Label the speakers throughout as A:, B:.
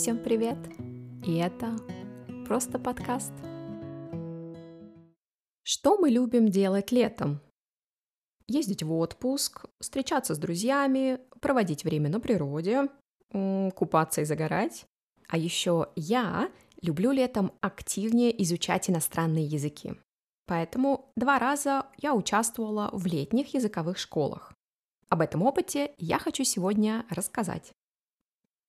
A: Всем привет! И это просто подкаст. Что мы любим делать летом? Ездить в отпуск, встречаться с друзьями, проводить время на природе, купаться и загорать. А еще я люблю летом активнее изучать иностранные языки. Поэтому два раза я участвовала в летних языковых школах. Об этом опыте я хочу сегодня рассказать.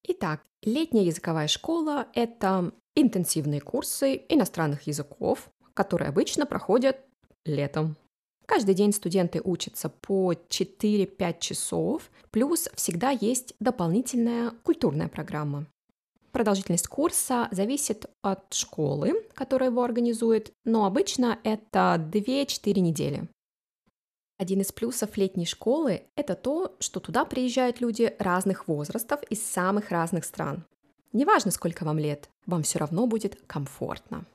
A: Итак, летняя языковая школа – это интенсивные курсы иностранных языков, которые обычно проходят летом. Каждый день студенты учатся по 4-5 часов, плюс всегда есть дополнительная культурная программа. Продолжительность курса зависит от школы, которая его организует, но обычно это 2-4 недели. Один из плюсов летней школы – это то, что туда приезжают люди разных возрастов из самых разных стран. Неважно, сколько вам лет, вам все равно будет комфортно.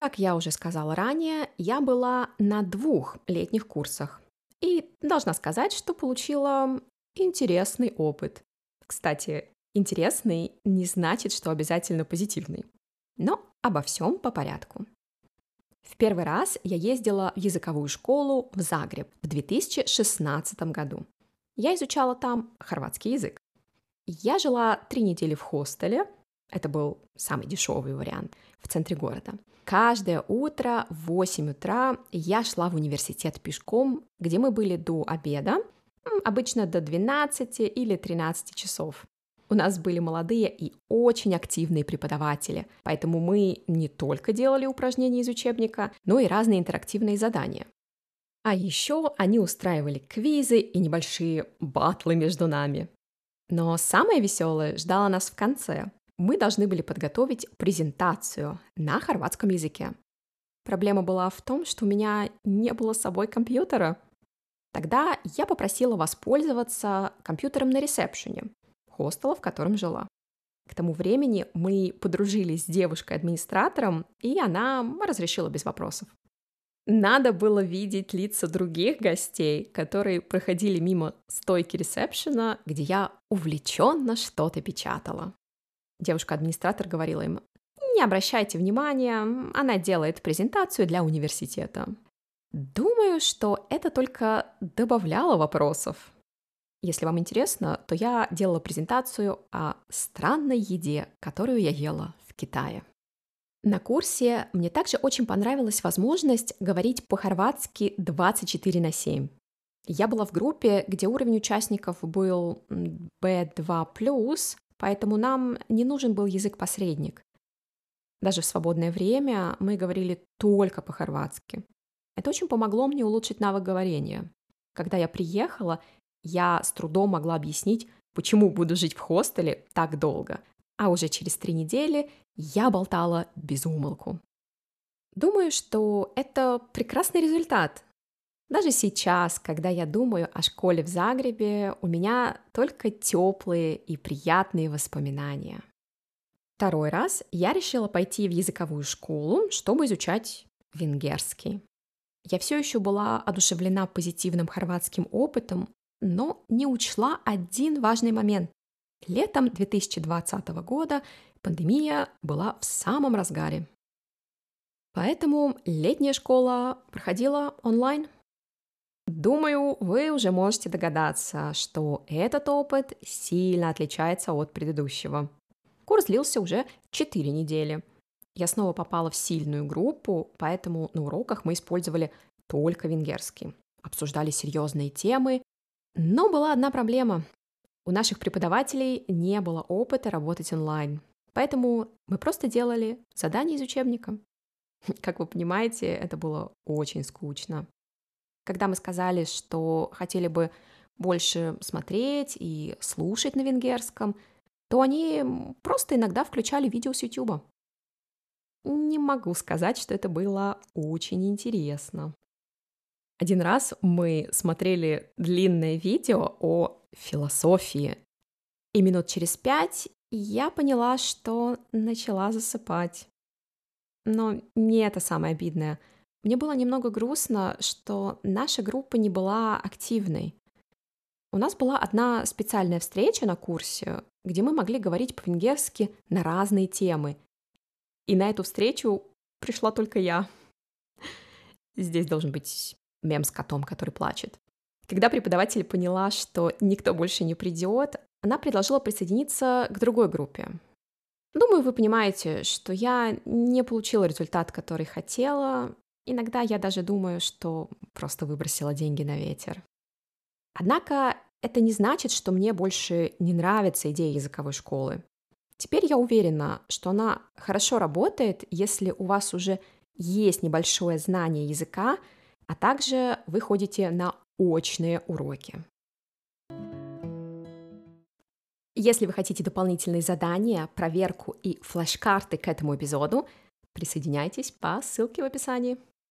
A: Как я уже сказала ранее, я была на двух летних курсах и должна сказать, что получила интересный опыт. Кстати, интересный не значит, что обязательно позитивный. Но обо всем по порядку. В первый раз я ездила в языковую школу в Загреб в 2016 году. Я изучала там хорватский язык. Я жила три недели в хостеле, это был самый дешевый вариант, в центре города. Каждое утро в 8 утра я шла в университет пешком, где мы были до обеда, обычно до 12 или 13 часов. У нас были молодые и очень активные преподаватели, поэтому мы не только делали упражнения из учебника, но и разные интерактивные задания. А еще они устраивали квизы и небольшие батлы между нами. Но самое веселое ждало нас в конце. Мы должны были подготовить презентацию на хорватском языке. Проблема была в том, что у меня не было с собой компьютера. Тогда я попросила воспользоваться компьютером на ресепшене хостела, в котором жила. К тому времени мы подружились с девушкой-администратором, и она разрешила без вопросов. Надо было видеть лица других гостей, которые проходили мимо стойки ресепшена, где я увлеченно что-то печатала. Девушка-администратор говорила им, не обращайте внимания, она делает презентацию для университета. Думаю, что это только добавляло вопросов. Если вам интересно, то я делала презентацию о странной еде, которую я ела в Китае. На курсе мне также очень понравилась возможность говорить по-хорватски 24 на 7. Я была в группе, где уровень участников был B2+, поэтому нам не нужен был язык-посредник. Даже в свободное время мы говорили только по-хорватски. Это очень помогло мне улучшить навык говорения. Когда я приехала, я с трудом могла объяснить, почему буду жить в хостеле так долго. А уже через три недели я болтала без умолку. Думаю, что это прекрасный результат. Даже сейчас, когда я думаю о школе в Загребе, у меня только теплые и приятные воспоминания. Второй раз я решила пойти в языковую школу, чтобы изучать венгерский. Я все еще была одушевлена позитивным хорватским опытом, но не учла один важный момент. Летом 2020 года пандемия была в самом разгаре. Поэтому летняя школа проходила онлайн. Думаю, вы уже можете догадаться, что этот опыт сильно отличается от предыдущего. Курс длился уже 4 недели. Я снова попала в сильную группу, поэтому на уроках мы использовали только венгерский. Обсуждали серьезные темы но была одна проблема. У наших преподавателей не было опыта работать онлайн. Поэтому мы просто делали задания из учебника. Как вы понимаете, это было очень скучно. Когда мы сказали, что хотели бы больше смотреть и слушать на венгерском, то они просто иногда включали видео с YouTube. Не могу сказать, что это было очень интересно. Один раз мы смотрели длинное видео о философии, и минут через пять я поняла, что начала засыпать. Но не это самое обидное. Мне было немного грустно, что наша группа не была активной. у нас была одна специальная встреча на курсе, где мы могли говорить по-венгерски на разные темы. И на эту встречу пришла только я. Здесь должен быть мем с котом, который плачет. Когда преподаватель поняла, что никто больше не придет, она предложила присоединиться к другой группе. Думаю, вы понимаете, что я не получила результат, который хотела. Иногда я даже думаю, что просто выбросила деньги на ветер. Однако это не значит, что мне больше не нравится идея языковой школы. Теперь я уверена, что она хорошо работает, если у вас уже есть небольшое знание языка, а также вы ходите на очные уроки. Если вы хотите дополнительные задания, проверку и флеш-карты к этому эпизоду, присоединяйтесь по ссылке в описании.